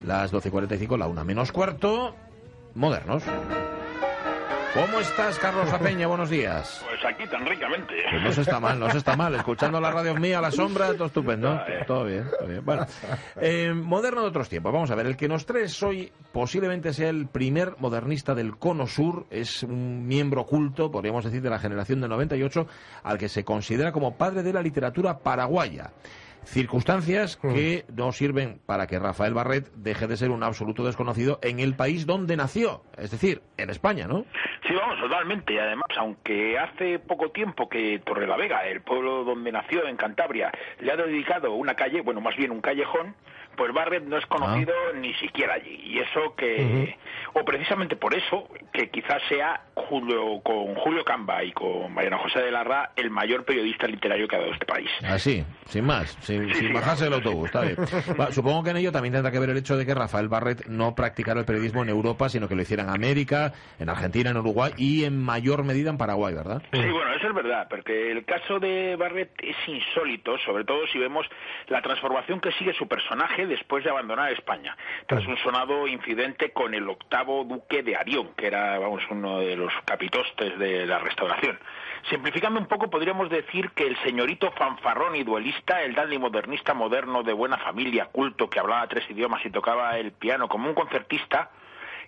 Las 12.45, la una menos cuarto, modernos. ¿Cómo estás, Carlos Apeña? Buenos días. Pues aquí tan ricamente. Pues no se está mal, no se está mal. Escuchando la radio mía a la sombra, todo estupendo. Todo bien, todo bien. Bueno, eh, moderno de otros tiempos. Vamos a ver, el que nos trae hoy posiblemente sea el primer modernista del Cono Sur. Es un miembro oculto, podríamos decir, de la generación del 98, al que se considera como padre de la literatura paraguaya. Circunstancias Mm. que no sirven para que Rafael Barret deje de ser un absoluto desconocido en el país donde nació, es decir, en España, ¿no? Sí, vamos, totalmente. Y además, aunque hace poco tiempo que Torrelavega, el pueblo donde nació en Cantabria, le ha dedicado una calle, bueno, más bien un callejón, pues Barrett no es conocido ni siquiera allí. Y eso que, o precisamente por eso, que quizás sea Julio, con Julio Camba y con Mariano José de Larra el mayor periodista literario que ha dado este país. Así, sin más, sin, Sí, sin sí. bajarse del autobús, está bien. Va, supongo que en ello también tendrá que ver el hecho de que Rafael Barret no practicara el periodismo en Europa, sino que lo hiciera en América, en Argentina, en Uruguay y en mayor medida en Paraguay, ¿verdad? Sí, bueno, eso es verdad, porque el caso de Barrett es insólito, sobre todo si vemos la transformación que sigue su personaje después de abandonar España, tras un sonado incidente con el octavo duque de Arión, que era, vamos, uno de los capitostes de la restauración. Simplificando un poco, podríamos decir que el señorito fanfarrón y duelista, el dandy modernista moderno de buena familia, culto, que hablaba tres idiomas y tocaba el piano como un concertista,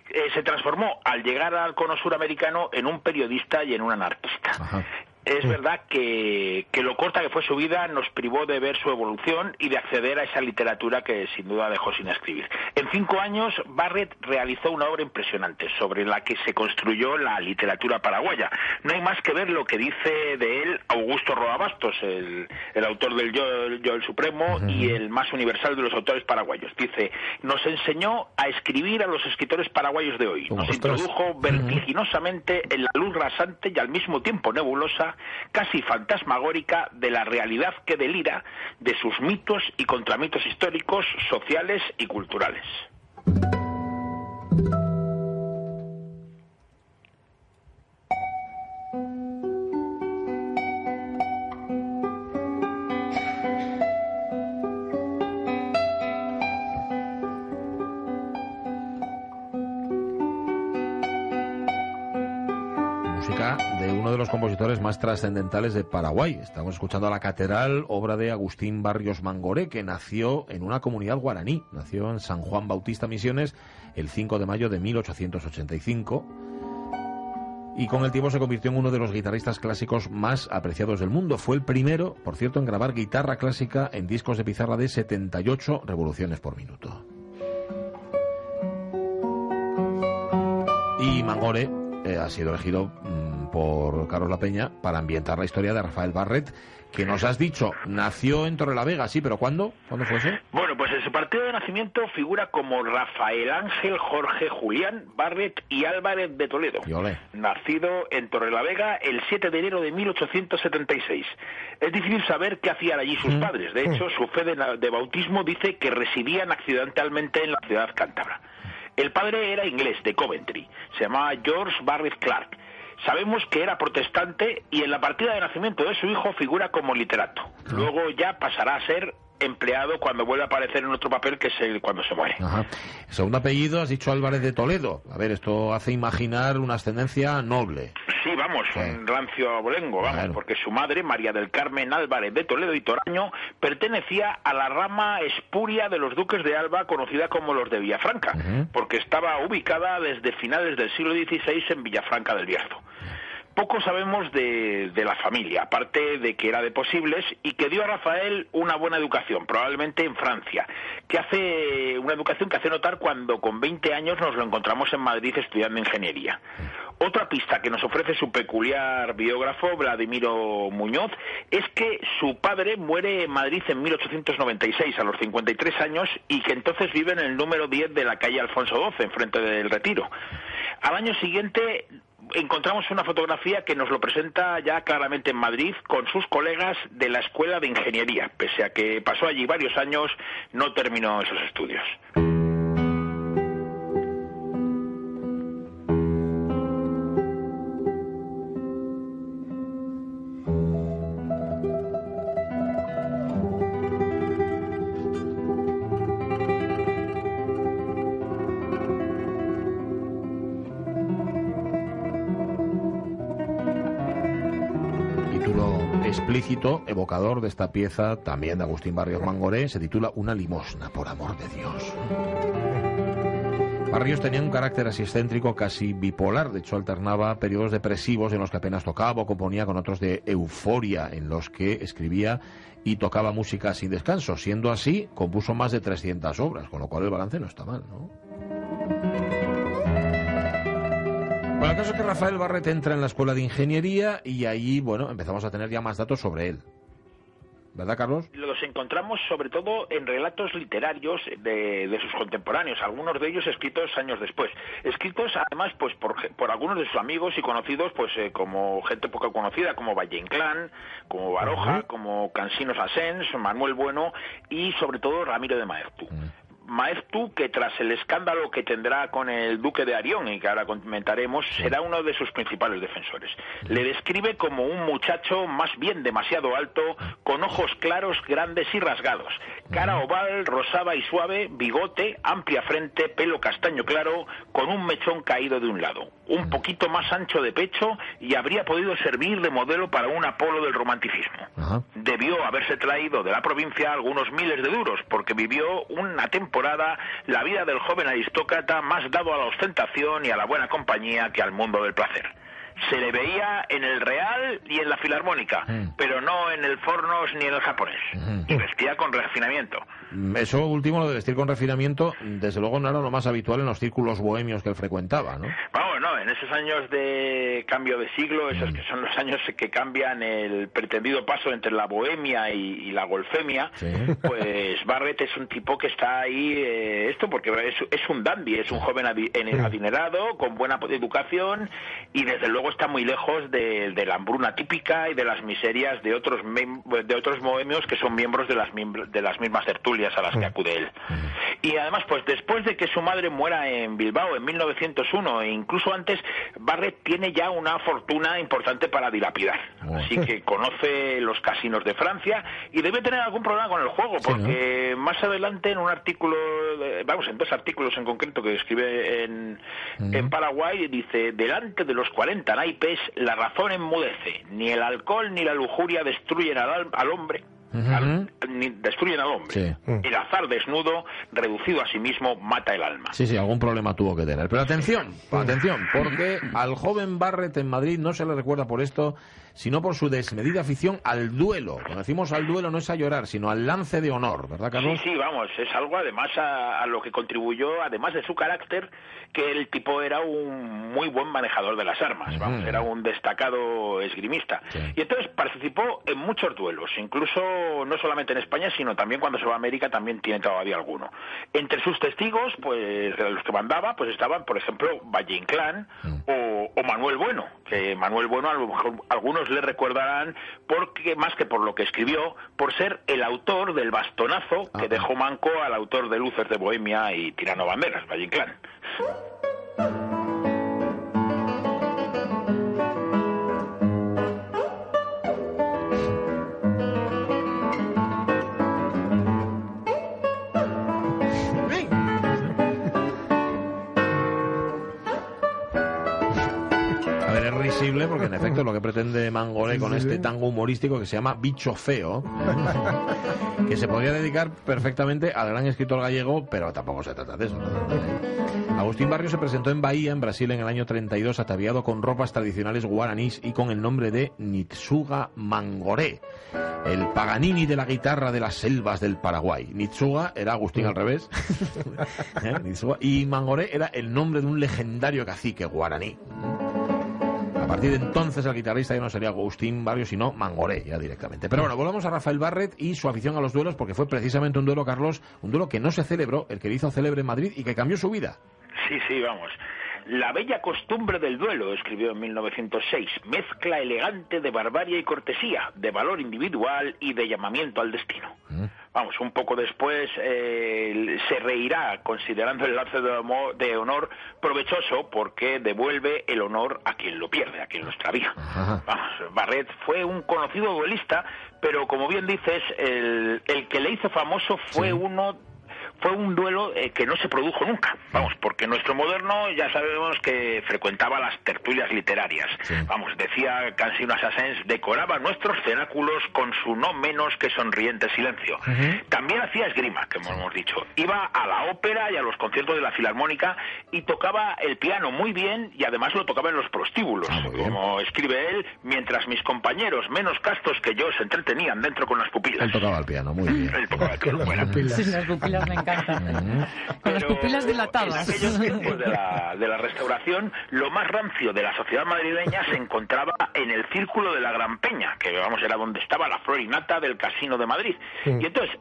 eh, se transformó al llegar al cono suramericano en un periodista y en un anarquista. Ajá. Es verdad que, que lo corta que fue su vida nos privó de ver su evolución y de acceder a esa literatura que sin duda dejó sin escribir. En cinco años, Barrett realizó una obra impresionante sobre la que se construyó la literatura paraguaya. No hay más que ver lo que dice de él Augusto Roabastos, el, el autor del Yo, Yo el Supremo y el más universal de los autores paraguayos. Dice, nos enseñó a escribir a los escritores paraguayos de hoy. Nos introdujo vertiginosamente en la luz rasante y al mismo tiempo nebulosa, casi fantasmagórica, de la realidad que delira, de sus mitos y contramitos históricos, sociales y culturales. Más trascendentales de Paraguay. Estamos escuchando a la Catedral, obra de Agustín Barrios Mangoré, que nació en una comunidad guaraní. Nació en San Juan Bautista Misiones el 5 de mayo de 1885. Y con el tiempo se convirtió en uno de los guitarristas clásicos más apreciados del mundo. Fue el primero, por cierto, en grabar guitarra clásica en discos de pizarra de 78 revoluciones por minuto. Y Mangore eh, ha sido elegido mm, por Carlos La Peña para ambientar la historia de Rafael Barret, que nos has dicho, nació en Torrelavega, sí, pero ¿cuándo? ¿Cuándo fue eso? Bueno, pues en su partido de nacimiento figura como Rafael Ángel Jorge Julián Barret y Álvarez de Toledo. Nacido en Torrelavega el 7 de enero de 1876. Es difícil saber qué hacían allí sus padres. De hecho, su fe de, de bautismo dice que residían accidentalmente en la ciudad cántabra. El padre era inglés, de Coventry. Se llamaba George Barrett Clark. Sabemos que era protestante y en la partida de nacimiento de su hijo figura como literato. Luego ya pasará a ser empleado cuando vuelve a aparecer en otro papel que es el cuando se muere. Ajá. Segundo apellido, has dicho Álvarez de Toledo. A ver, esto hace imaginar una ascendencia noble. Sí, vamos, Sí. un rancio abolengo, vamos, Claro. porque su madre, María del Carmen Álvarez de Toledo y Toraño, pertenecía a la rama espuria de los duques de Alba, conocida como los de Villafranca, porque estaba ubicada desde finales del siglo XVI en Villafranca del Bierzo. Poco sabemos de, de la familia, aparte de que era de posibles y que dio a Rafael una buena educación, probablemente en Francia, que hace una educación que hace notar cuando con 20 años nos lo encontramos en Madrid estudiando ingeniería. Otra pista que nos ofrece su peculiar biógrafo, Vladimiro Muñoz, es que su padre muere en Madrid en 1896, a los 53 años, y que entonces vive en el número 10 de la calle Alfonso XII, enfrente del Retiro. Al año siguiente encontramos una fotografía que nos lo presenta ya claramente en Madrid con sus colegas de la Escuela de Ingeniería. Pese a que pasó allí varios años, no terminó esos estudios. Explícito, evocador de esta pieza, también de Agustín Barrios Mangoré, se titula Una limosna, por amor de Dios. Barrios tenía un carácter así excéntrico, casi bipolar. De hecho, alternaba periodos depresivos en los que apenas tocaba o componía con otros de euforia, en los que escribía y tocaba música sin descanso. Siendo así, compuso más de 300 obras, con lo cual el balance no está mal, ¿no? Bueno, el caso es que Rafael Barret entra en la escuela de ingeniería y ahí, bueno, empezamos a tener ya más datos sobre él. ¿Verdad, Carlos? Los encontramos sobre todo en relatos literarios de, sus contemporáneos, algunos de ellos escritos años después. Escritos además pues por, algunos de sus amigos y conocidos, pues eh, como gente poco conocida, como Valle Inclán, como Baroja, como Cansinos Asens, Manuel Bueno y sobre todo Ramiro de Maertu. Maeztu, que tras el escándalo que tendrá con el duque de Arión, y que ahora comentaremos, será uno de sus principales defensores. Le describe como un muchacho más bien demasiado alto, con ojos claros, grandes y rasgados, cara oval, rosada y suave, bigote, amplia frente, pelo castaño claro, con un mechón caído de un lado, un poquito más ancho de pecho y habría podido servir de modelo para un Apolo del romanticismo. Debió haberse traído de la provincia algunos miles de duros, porque vivió una temporada la vida del joven aristócrata más dado a la ostentación y a la buena compañía que al mundo del placer se le veía en el Real y en la Filarmónica, mm. pero no en el Fornos ni en el japonés. Y vestía con refinamiento. Mm, eso último, lo de vestir con refinamiento, desde luego no era lo más habitual en los círculos bohemios que él frecuentaba, ¿no? No, en esos años de cambio de siglo, esos mm. que son los años que cambian el pretendido paso entre la bohemia y, la golfemia, pues Barrett es un tipo que está ahí, eh, esto porque es, es, un dandy, es un joven adinerado, con buena educación y desde luego está muy lejos de, la hambruna típica y de las miserias de otros de otros bohemios que son miembros de las de las mismas tertulias a las que acude él. Y además, pues después de que su madre muera en Bilbao en 1901 e incluso antes, Barrett tiene ya una fortuna importante para dilapidar. Así que conoce los casinos de Francia y debe tener algún problema con el juego, porque más adelante en un artículo, vamos, en dos artículos en concreto que escribe en, en Paraguay, dice, delante de los 40 naipes, la razón enmudece, ni el alcohol ni la lujuria destruyen al hombre destruyen al hombre. El azar desnudo, reducido a sí mismo, mata el alma. Sí, sí, algún problema tuvo que tener. Pero atención, atención, porque al joven Barrett en Madrid no se le recuerda por esto, sino por su desmedida afición al duelo. Cuando decimos al duelo no es a llorar, sino al lance de honor, ¿verdad, Carlos? Sí, sí, vamos, es algo además a, lo que contribuyó, además de su carácter, que el tipo era un muy buen manejador de las armas, vamos, era un destacado esgrimista. Y entonces participó en muchos duelos, incluso no solamente en España, sino también cuando se va a América también tiene todavía alguno. Entre sus testigos, pues de los que mandaba, pues estaban, por ejemplo, Valle Inclán o, Manuel Bueno, que Manuel Bueno a lo mejor algunos le recordarán porque más que por lo que escribió, por ser el autor del bastonazo que dejó manco al autor de Luces de Bohemia y Tirano Banderas, Valle Inclán. Porque en efecto lo que pretende Mangolé con este tango humorístico que se llama Bicho Feo, que se podría dedicar perfectamente al gran escritor gallego, pero tampoco se trata de eso. Agustín Barrio se presentó en Bahía, en Brasil, en el año 32, ataviado con ropas tradicionales guaranís y con el nombre de Nitsuga Mangoré, el Paganini de la guitarra de las selvas del Paraguay. Nitsuga era Agustín al revés, ¿Eh? y Mangoré era el nombre de un legendario cacique guaraní. Partir de entonces el guitarrista ya no sería Agustín Barrios, sino Mangoré, ya directamente. Pero bueno, volvamos a Rafael Barret y su afición a los duelos, porque fue precisamente un duelo, Carlos, un duelo que no se celebró, el que hizo célebre en Madrid y que cambió su vida. Sí, sí, vamos. La bella costumbre del duelo, escribió en 1906, mezcla elegante de barbarie y cortesía, de valor individual y de llamamiento al destino. Mm. Vamos, un poco después eh, se reirá considerando el lance de, honor provechoso porque devuelve el honor a quien lo pierde, a quien lo extravía. Vamos, Barret fue un conocido duelista, pero como bien dices, el, que le hizo famoso fue uno fue un duelo eh, que no se produjo nunca, vamos, porque nuestro moderno ya sabemos que frecuentaba las tertulias literarias, vamos, decía Cansino Assassins, decoraba nuestros cenáculos con su no menos que sonriente silencio. También hacía esgrima, que hemos dicho, iba a la ópera y a los conciertos de la filarmónica y tocaba el piano muy bien y además lo tocaba en los prostíbulos, ah, como escribe él, mientras mis compañeros menos castos que yo se entretenían dentro con las pupilas. Él tocaba el piano, muy bien. Él tocaba el piano, Sí, las pupilas me encantan. Con las pupilas dilatadas. En aquellos tiempos de la, de la restauración, lo más rancio de la sociedad madrileña se encontraba en el círculo de la Gran Peña, que vamos era donde estaba la florinata del Casino de Madrid. Y entonces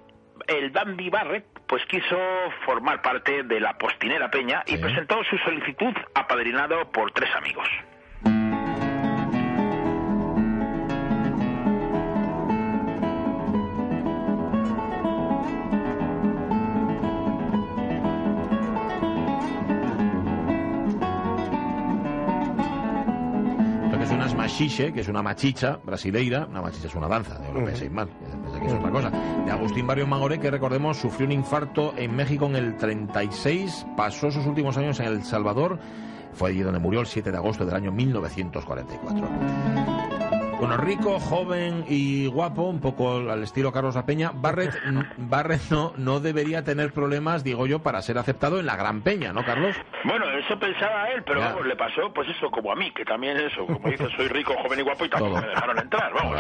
el Dandy Barrett pues quiso formar parte de la Postinera Peña y presentó su solicitud apadrinado por tres amigos. Que es una machicha brasileira, una machicha es una danza, de lo penséis mal, que es otra cosa, de Agustín Barrio Mangoré, que recordemos sufrió un infarto en México en el 36, pasó sus últimos años en El Salvador, fue allí donde murió el 7 de agosto del año 1944. Bueno, rico, joven y guapo, un poco al estilo Carlos La Peña, Barret, Barret no, no debería tener problemas, digo yo, para ser aceptado en la Gran Peña, ¿no, Carlos? Bueno, eso pensaba él, pero vamos, le pasó, pues eso, como a mí, que también eso, como dice, soy rico, joven y guapo y tampoco me dejaron entrar, vamos.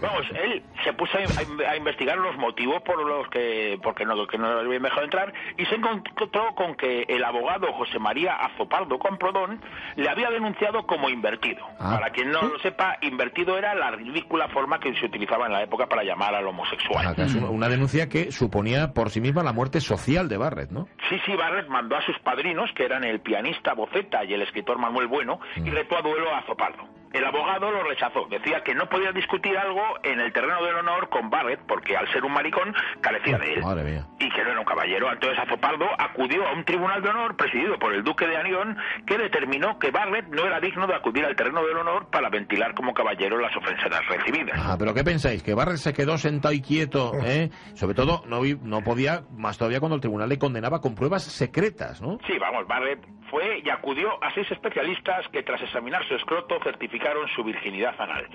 Vamos, él se puso a, investigar los motivos por los que, porque no, que no le habían dejado entrar y se encontró con que el abogado José María Azopaldo Comprodón le había denunciado como invertido. Ah. Para quien no lo sepa, invertido era la ridícula forma que se utilizaba en la época para llamar al homosexual. una denuncia que suponía por sí misma la muerte social de Barrett, ¿no? Sí, sí, Barrett mandó a sus padrinos, que eran el pianista Boceta y el escritor Manuel Bueno, y mm. retó a duelo a Azopaldo. El abogado lo rechazó. Decía que no podía discutir algo en el terreno del honor con Barrett, porque al ser un maricón carecía de él. Y que no era un caballero. Entonces Azopaldo acudió a un tribunal de honor presidido por el duque de Anión, que determinó que Barrett no era digno de acudir al terreno del honor para ventilar como caballero las ofensas recibidas. Ah, pero ¿qué pensáis? ¿Que Barrett se quedó sentado y quieto? ¿eh? Sobre todo, no, no podía, más todavía cuando el tribunal le condenaba con pruebas secretas, ¿no? Sí, vamos, Barrett fue y acudió a seis especialistas que tras examinar su escroto certificaron su virginidad anal.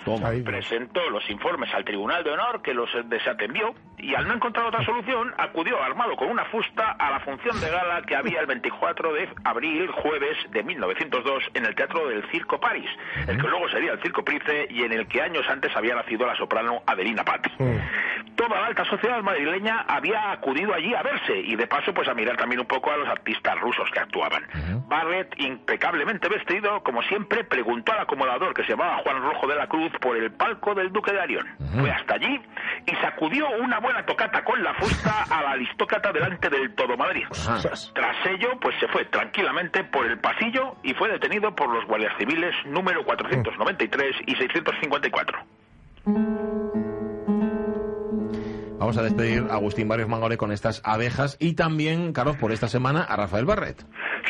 Presentó los informes al Tribunal de Honor que los desatendió y al no encontrar otra solución acudió armado con una fusta a la función de gala que había el 24 de abril, jueves de 1902 en el Teatro del Circo París, el que luego sería el Circo Price y en el que años antes había nacido la soprano Adelina Patti. Toda la alta sociedad madrileña había acudido allí a verse y de paso pues a mirar también un poco a los artistas rusos que actuaban. Barrett, impecablemente vestido, como siempre, preguntó al acomodador que se llamaba Juan Rojo de la Cruz por el palco del Duque de Arión. Fue hasta allí y sacudió una buena tocata con la fusta a la aristócrata delante del Todo Madrid. Tras ello, pues se fue tranquilamente por el pasillo y fue detenido por los guardias civiles número 493 y 654. Vamos a despedir a Agustín Barrios Mangore con estas abejas y también, Carlos, por esta semana a Rafael Barret.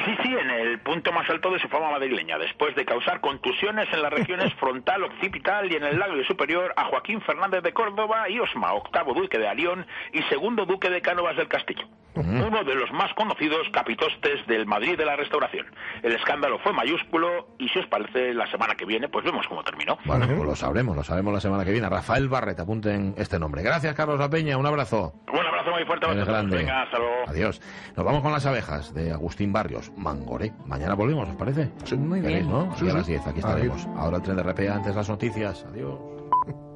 Sí, sí, en el punto más alto de su fama madrileña, después de causar contusiones en las regiones frontal, occipital y en el labio superior a Joaquín Fernández de Córdoba y Osma, octavo duque de Alión y segundo duque de Cánovas del Castillo. Uno de los más conocidos capitostes del Madrid de la Restauración. El escándalo fue mayúsculo y si os parece la semana que viene, pues vemos cómo terminó. Bueno, pues lo sabremos, lo sabemos la semana que viene. Rafael Barret, apunten este nombre. Gracias, Carlos La Peña, un abrazo. Un abrazo muy fuerte. Venga, hasta luego. Adiós. Nos vamos con las abejas de Agustín Barrios, Mangoré. Mañana volvemos, ¿os parece? muy bien. ¿no? a las 10, aquí estaremos. Ahora el tren de RPA antes las noticias. Adiós.